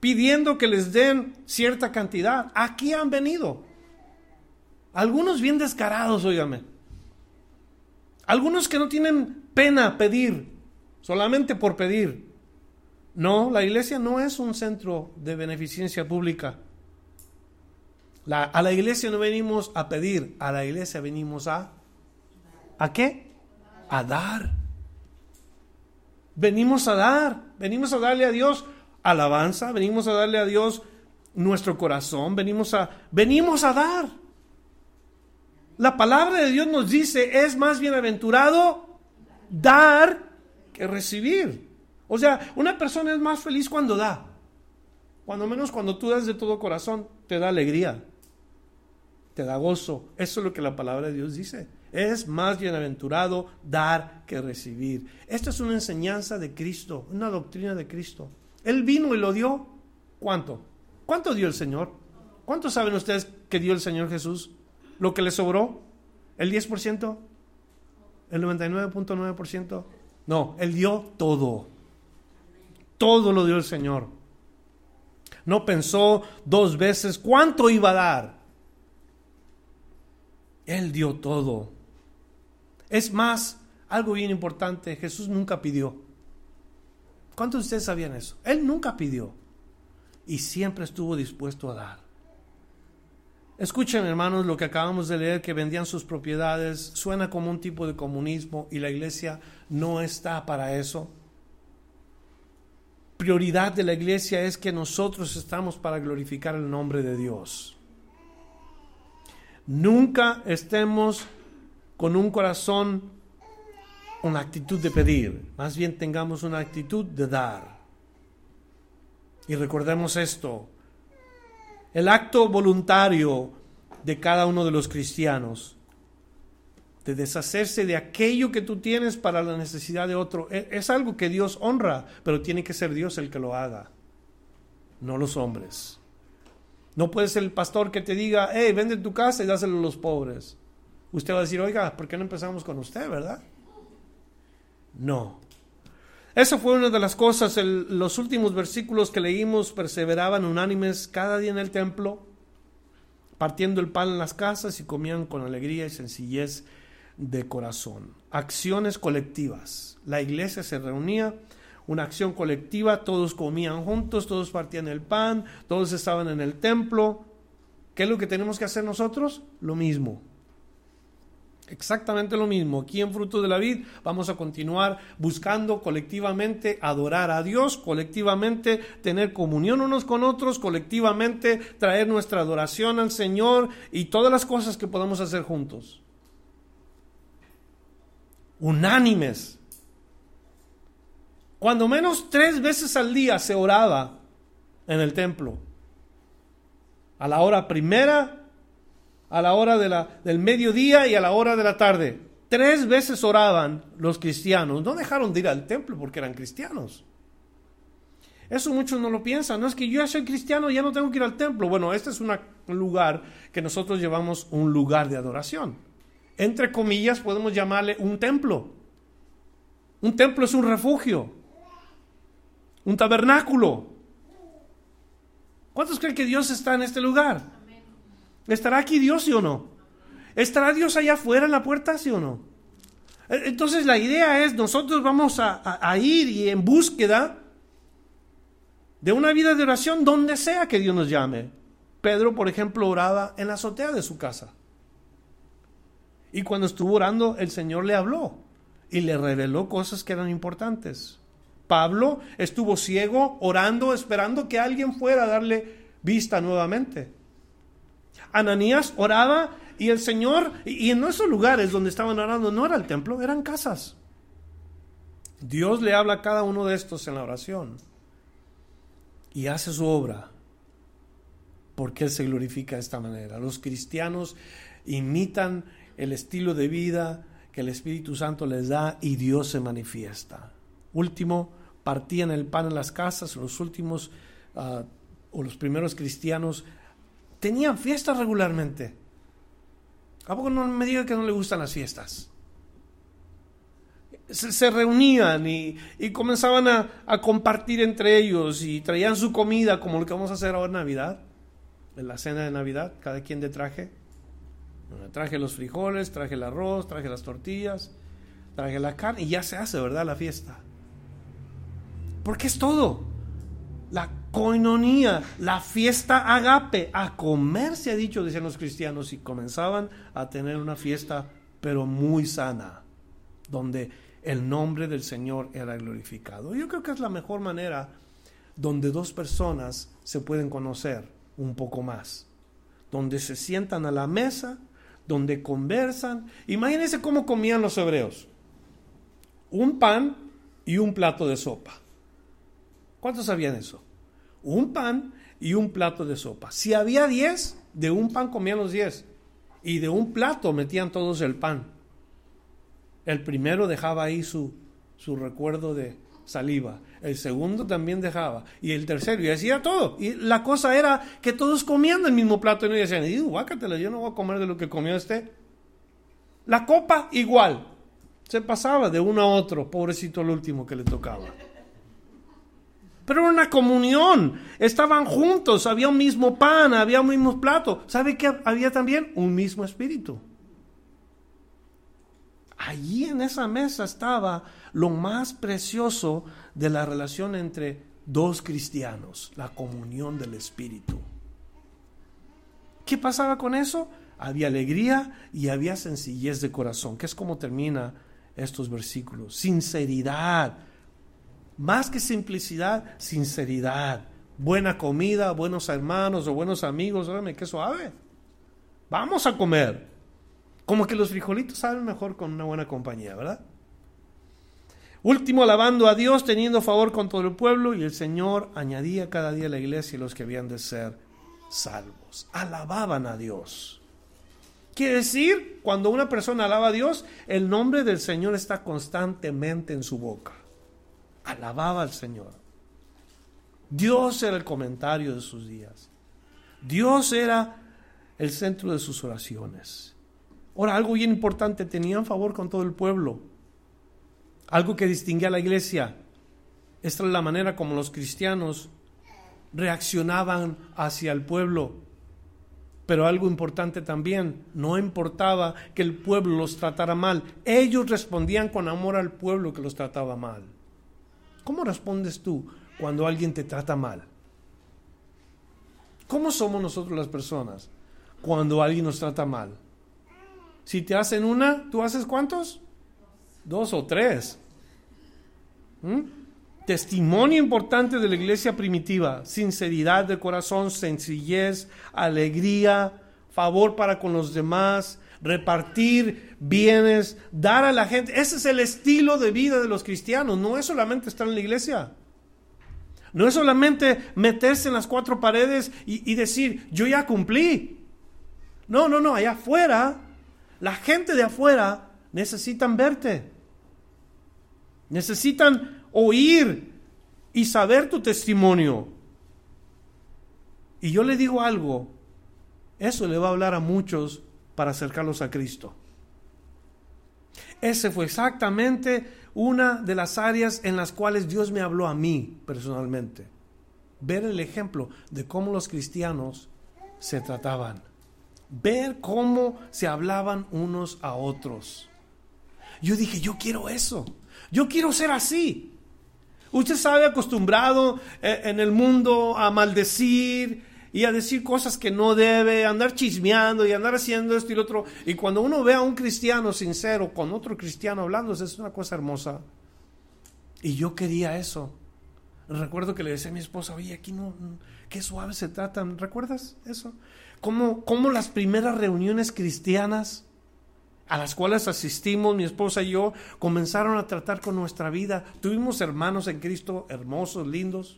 pidiendo que les den cierta cantidad. Aquí han venido. Algunos bien descarados, óigame. Algunos que no tienen pena pedir, solamente por pedir. No, la iglesia no es un centro de beneficencia pública a la iglesia no venimos a pedir, a la iglesia venimos a... ¿A qué? A dar. Venimos a dar, venimos a darle a Dios alabanza, venimos a darle a Dios nuestro corazón, venimos a, venimos a dar. La palabra de Dios nos dice, es más bienaventurado dar que recibir. O sea, una persona es más feliz cuando da. Cuando menos cuando tú das de todo corazón, te da alegría te da gozo. Eso es lo que la palabra de Dios dice. Es más bienaventurado dar que recibir. Esta es una enseñanza de Cristo, una doctrina de Cristo. Él vino y lo dio. ¿Cuánto? ¿Cuánto dio el Señor? ¿Cuánto saben ustedes que dio el Señor Jesús? ¿Lo que le sobró? ¿El 10%? ¿El 99.9%? No, Él dio todo. Todo lo dio el Señor. No pensó dos veces cuánto iba a dar. Él dio todo. Es más, algo bien importante, Jesús nunca pidió. ¿Cuántos de ustedes sabían eso? Él nunca pidió y siempre estuvo dispuesto a dar. Escuchen, hermanos, lo que acabamos de leer, que vendían sus propiedades, suena como un tipo de comunismo y la iglesia no está para eso. Prioridad de la iglesia es que nosotros estamos para glorificar el nombre de Dios. Nunca estemos con un corazón, una actitud de pedir, más bien tengamos una actitud de dar. Y recordemos esto, el acto voluntario de cada uno de los cristianos, de deshacerse de aquello que tú tienes para la necesidad de otro, e, es algo que Dios honra, pero tiene que ser Dios el que lo haga, no los hombres. No puede ser el pastor que te diga, hey, vende tu casa y dáselo a los pobres. Usted va a decir, oiga, ¿por qué no empezamos con usted, verdad? No. Esa fue una de las cosas, los últimos versículos que leímos perseveraban unánimes cada día en el templo, partiendo el pan en las casas y comían con alegría y sencillez de corazón. Acciones colectivas. La iglesia se reunía una acción colectiva, todos comían juntos, todos partían el pan, todos estaban en el templo. ¿Qué es lo que tenemos que hacer nosotros? Lo mismo. Exactamente lo mismo. Aquí en Fruto de la Vid vamos a continuar buscando colectivamente adorar a Dios, colectivamente tener comunión unos con otros, colectivamente traer nuestra adoración al Señor y todas las cosas que podamos hacer juntos. Unánimes. Cuando menos tres veces al día se oraba en el templo. A la hora primera, a la hora del mediodía y a la hora de la tarde. Tres veces oraban los cristianos. No dejaron de ir al templo porque eran cristianos. Eso muchos no lo piensan. No es que yo ya soy cristiano, ya no tengo que ir al templo. Bueno, este es un lugar que nosotros llevamos un lugar de adoración. Entre comillas, podemos llamarle un templo. Un templo es un refugio, un tabernáculo. ¿Cuántos creen que Dios está en este lugar? ¿Estará aquí Dios, sí o no? ¿Estará Dios allá afuera en la puerta, sí o no? E, entonces la idea es, nosotros vamos a, ir y en búsqueda de una vida de oración donde sea que Dios nos llame. Pedro, por ejemplo, oraba en la azotea de su casa. Y cuando estuvo orando, el Señor le habló y le reveló cosas que eran importantes. Pablo estuvo ciego, orando, esperando que alguien fuera a darle vista nuevamente. Ananías oraba y el Señor, y en esos lugares donde estaban orando no era el templo, eran casas. Dios le habla a cada uno de estos en la oración y hace su obra porque Él se glorifica de esta manera. Los cristianos imitan el estilo de vida que el Espíritu Santo les da y Dios se manifiesta. Último, partían el pan en las casas, los últimos ah, o los primeros cristianos tenían fiestas regularmente. ¿A poco no me diga que no le gustan las fiestas? Se, reunían y, comenzaban a, compartir entre ellos y traían su comida como lo que vamos a hacer ahora en Navidad, en la cena de Navidad, cada quien de traje. traje los frijoles, traje el arroz, traje las tortillas, traje la carne y ya se hace, ¿verdad? La fiesta. Porque es todo. La coinonía, la fiesta agape, a comer se ha dicho, decían los cristianos, y comenzaban a tener una fiesta, pero muy sana, donde el nombre del Señor era glorificado. Yo creo que es la mejor manera donde dos personas se pueden conocer un poco más, donde se sientan a la mesa, donde conversan. Imagínense cómo comían los hebreos. Un pan y un plato de sopa. ¿Cuántos sabían eso? un pan y un plato de sopa. Si había diez, de un pan comían los diez. Y de un plato metían todos el pan. El primero dejaba ahí su, su recuerdo de saliva. El segundo también dejaba. Y el tercero. Y hacía todo. Y la cosa era que todos comían del mismo plato. Y no decían, guácatela, yo no voy a comer de lo que comió este. La copa igual. Se pasaba de uno a otro. Pobrecito el último que le tocaba pero era una comunión. Estaban juntos, había un mismo pan, había un mismo plato. ¿Sabe que había también? Un mismo espíritu. Allí en esa mesa estaba lo más precioso de la relación entre dos cristianos, la comunión del espíritu. ¿Qué pasaba con eso? Había alegría y había sencillez de corazón, que es como termina estos versículos. Sinceridad, más que simplicidad, sinceridad. Buena comida, buenos hermanos o buenos amigos, órame, qué suave. Vamos a comer. Como que los frijolitos saben mejor con una buena compañía, ¿verdad? Último, alabando a Dios, teniendo favor con todo el pueblo, y el Señor añadía cada día a la iglesia los que habían de ser salvos. Alababan a Dios. Quiere decir, cuando una persona alaba a Dios, el nombre del Señor está constantemente en su boca alababa al Señor. Dios era el comentario de sus días. Dios era el centro de sus oraciones. Ahora, algo bien importante, tenían favor con todo el pueblo. Algo que distinguía a la iglesia. Esta es la manera como los cristianos reaccionaban hacia el pueblo. Pero algo importante también, no importaba que el pueblo los tratara mal, ellos respondían con amor al pueblo que los trataba mal. ¿Cómo respondes tú cuando alguien te trata mal? ¿Cómo somos nosotros las personas cuando alguien nos trata mal? Si te hacen una, ¿tú haces cuántos? Dos o tres. ¿Mm? Testimonio importante de la iglesia primitiva, sinceridad de corazón, sencillez, alegría, favor para con los demás, repartir bienes, dar a la gente. Ese es el estilo de vida de los cristianos, no es solamente estar en la iglesia. No es solamente meterse en las cuatro paredes y, decir, yo ya cumplí. No, no, no, allá afuera, la gente de afuera necesitan verte. Necesitan oír y saber tu testimonio. Y yo le digo algo, eso le va a hablar a muchos para acercarlos a Cristo. Ese fue exactamente una de las áreas en las cuales Dios me habló a mí personalmente. Ver el ejemplo de cómo los cristianos se trataban. Ver cómo se hablaban unos a otros. Yo dije, yo quiero eso. Yo quiero ser así. Usted sabe acostumbrado eh, en el mundo a maldecir y a decir cosas que no debe, andar chismeando y andar haciendo esto y lo otro. Y cuando uno ve a un cristiano sincero con otro cristiano hablando, es una cosa hermosa. Y yo quería eso. Recuerdo que le decía a mi esposa, oye, aquí no, qué suave se tratan. ¿Recuerdas eso? ¿Cómo, cómo las primeras reuniones cristianas a las cuales asistimos, mi esposa y yo, comenzaron a tratar con nuestra vida. Tuvimos hermanos en Cristo hermosos, lindos.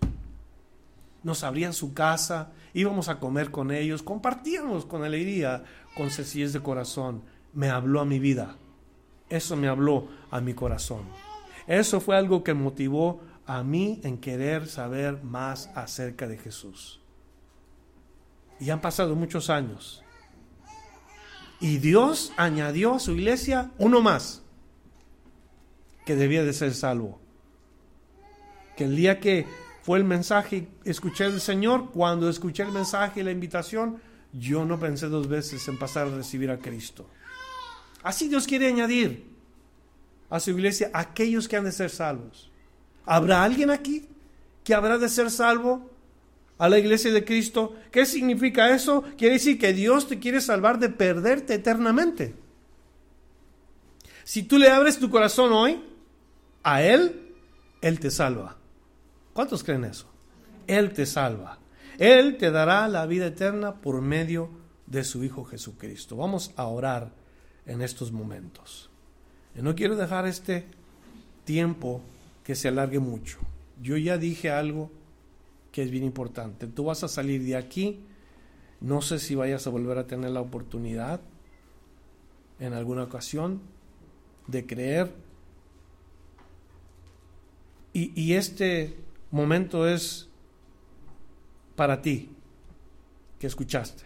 Nos abrían su casa, íbamos a comer con ellos, compartíamos con alegría, con sencillez de corazón. Me habló a mi vida. Eso me habló a mi corazón. Eso fue algo que motivó a mí en querer saber más acerca de Jesús. Y han pasado muchos años. Y Dios añadió a su iglesia uno más que debía de ser salvo. Que el día que fue el mensaje, escuché el Señor, cuando escuché el mensaje y la invitación, yo no pensé dos veces en pasar a recibir a Cristo. Así Dios quiere añadir a su iglesia aquellos que han de ser salvos. ¿Habrá alguien aquí que habrá de ser salvo a la iglesia de Cristo. ¿Qué significa eso? Quiere decir que Dios te quiere salvar de perderte eternamente. Si tú le abres tu corazón hoy a Él, Él te salva. ¿Cuántos creen eso? Él te salva. Él te dará la vida eterna por medio de su Hijo Jesucristo. Vamos a orar en estos momentos. Y no quiero dejar este tiempo que se alargue mucho. Yo ya dije algo que es bien importante. Tú vas a salir de aquí, no sé si vayas a volver a tener la oportunidad en alguna ocasión de creer. Y este momento es para ti, que escuchaste.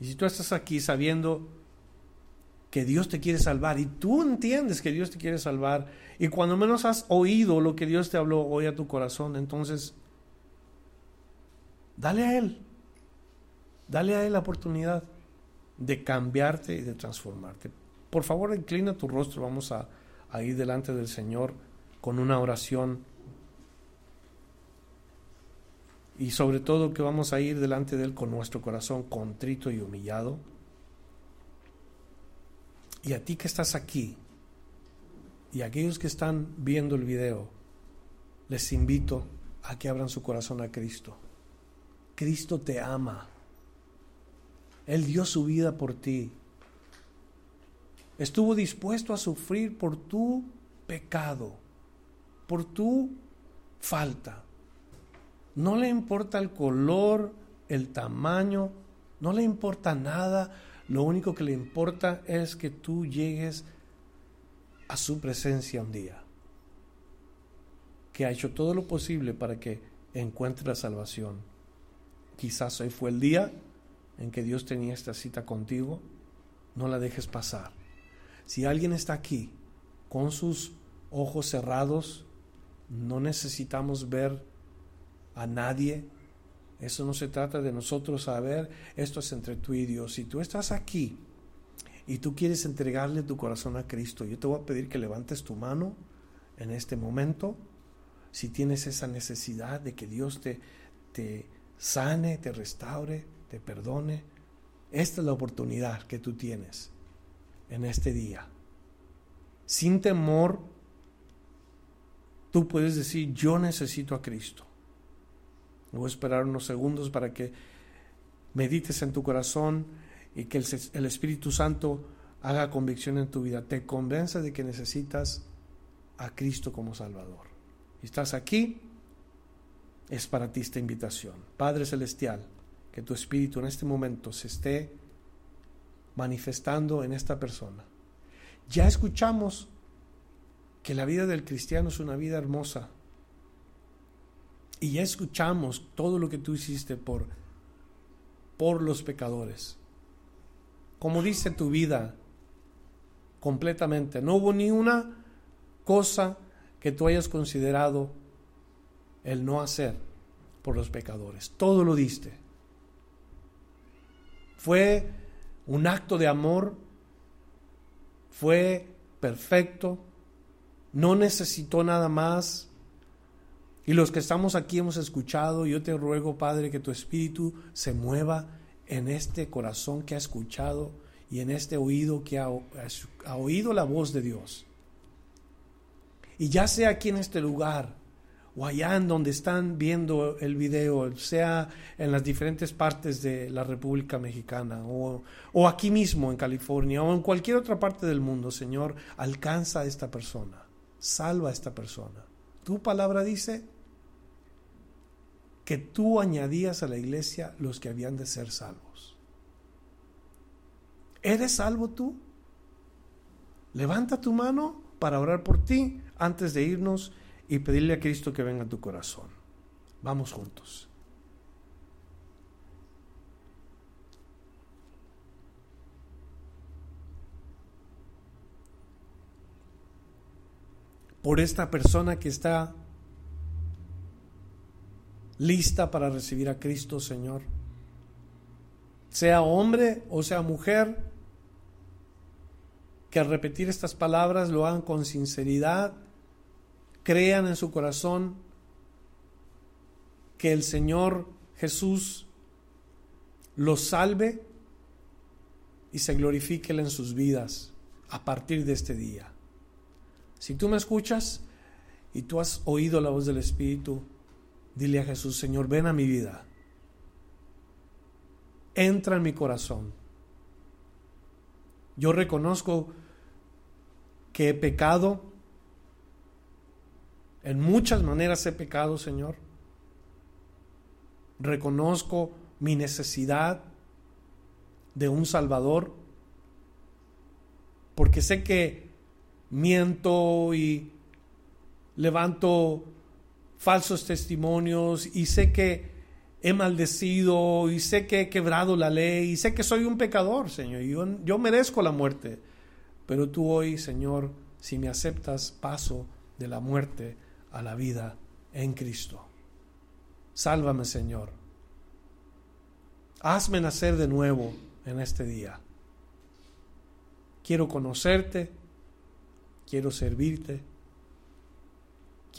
Y si tú estás aquí sabiendo que Dios te quiere salvar y tú entiendes que Dios te quiere salvar y cuando menos has oído lo que Dios te habló hoy a tu corazón, entonces dale a Él, dale a Él la oportunidad de cambiarte y de transformarte. Por favor, inclina tu rostro, vamos a, ir delante del Señor con una oración y sobre todo que vamos a ir delante de Él con nuestro corazón contrito y humillado. Y a ti que estás aquí y a aquellos que están viendo el video, les invito a que abran su corazón a Cristo. Cristo te ama. Él dio su vida por ti. Estuvo dispuesto a sufrir por tu pecado, por tu falta. No le importa el color, el tamaño, no le importa nada lo único que le importa es que tú llegues a su presencia un día. Que ha hecho todo lo posible para que encuentre la salvación. Quizás hoy fue el día en que Dios tenía esta cita contigo. No la dejes pasar. Si alguien está aquí con sus ojos cerrados, no necesitamos ver a nadie eso no se trata de nosotros saber, esto es entre tú y Dios. Si tú estás aquí y tú quieres entregarle tu corazón a Cristo, yo te voy a pedir que levantes tu mano en este momento. Si tienes esa necesidad de que Dios te, te sane, te restaure, te perdone, esta es la oportunidad que tú tienes en este día. Sin temor, tú puedes decir, yo necesito a Cristo. Voy a esperar unos segundos para que medites en tu corazón y que el, Espíritu Santo haga convicción en tu vida. Te convence de que necesitas a Cristo como Salvador. Estás aquí, es para ti esta invitación. Padre Celestial, que tu Espíritu en este momento se esté manifestando en esta persona. Ya escuchamos que la vida del cristiano es una vida hermosa. Y ya escuchamos todo lo que tú hiciste por, por los pecadores. Como dice tu vida completamente. No hubo ni una cosa que tú hayas considerado el no hacer por los pecadores. Todo lo diste. Fue un acto de amor, fue perfecto, no necesitó nada más. Y los que estamos aquí hemos escuchado, yo te ruego, Padre, que tu espíritu se mueva en este corazón que ha escuchado y en este oído que ha, ha oído la voz de Dios. Y ya sea aquí en este lugar, o allá en donde están viendo el video, sea en las diferentes partes de la República Mexicana, o, o, aquí mismo en California, o en cualquier otra parte del mundo, Señor, alcanza a esta persona, salva a esta persona. Tu palabra dice que tú añadías a la iglesia los que habían de ser salvos. ¿Eres salvo tú? Levanta tu mano para orar por ti antes de irnos y pedirle a Cristo que venga a tu corazón. Vamos juntos. Por esta persona que está lista para recibir a Cristo, Señor. Sea hombre o sea mujer, que al repetir estas palabras lo hagan con sinceridad crean en su corazón que el Señor Jesús los salve y se glorifique en sus vidas a partir de este día. Si tú me escuchas y tú has oído la voz del Espíritu, dile a Jesús, Señor, ven a mi vida. Entra en mi corazón. Yo reconozco que he pecado, en muchas maneras he pecado, Señor. Reconozco mi necesidad de un Salvador, porque sé que miento y levanto falsos testimonios y sé que he maldecido y sé que he quebrado la ley y sé que soy un pecador, Señor. Yo, yo merezco la muerte, pero tú hoy, Señor, si me aceptas, paso de la muerte a la vida en Cristo. Sálvame, Señor. Hazme nacer de nuevo en este día. Quiero conocerte, quiero servirte,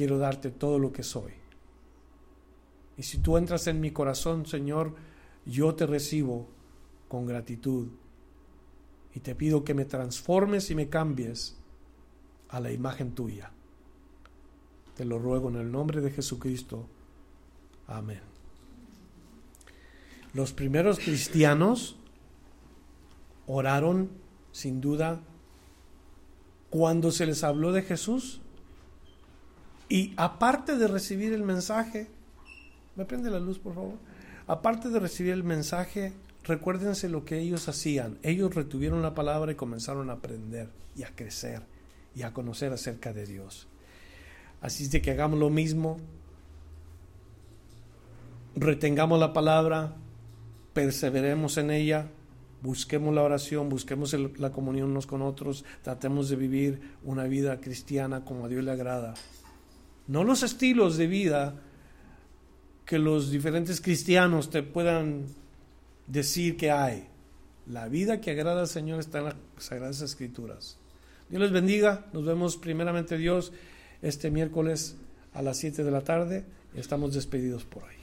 quiero darte todo lo que soy. Y si tú entras en mi corazón, Señor, yo te recibo con gratitud y te pido que me transformes y me cambies a la imagen tuya. Te lo ruego en el nombre de Jesucristo. Amén. Los primeros cristianos oraron sin duda cuando se les habló de Jesús. Y aparte de recibir el mensaje, ¿me prende la luz por favor? Aparte de recibir el mensaje, recuérdense lo que ellos hacían. Ellos retuvieron la palabra y comenzaron a aprender y a crecer y a conocer acerca de Dios. Así es de que hagamos lo mismo, retengamos la palabra, perseveremos en ella, busquemos la oración, busquemos la comunión unos con otros, tratemos de vivir una vida cristiana como a Dios le agrada. No los estilos de vida que los diferentes cristianos te puedan decir que hay. La vida que agrada al Señor está en las Sagradas Escrituras. Dios les bendiga. Nos vemos primeramente Dios este miércoles a las 7 de la tarde. Estamos despedidos por hoy.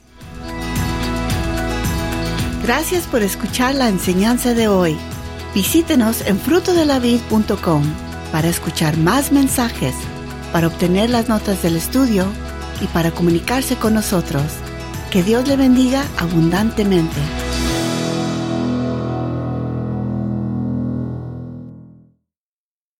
Gracias por escuchar la enseñanza de hoy. Visítenos en frutodelavid.com para escuchar más mensajes, para obtener las notas del estudio y para comunicarse con nosotros. Que Dios le bendiga abundantemente.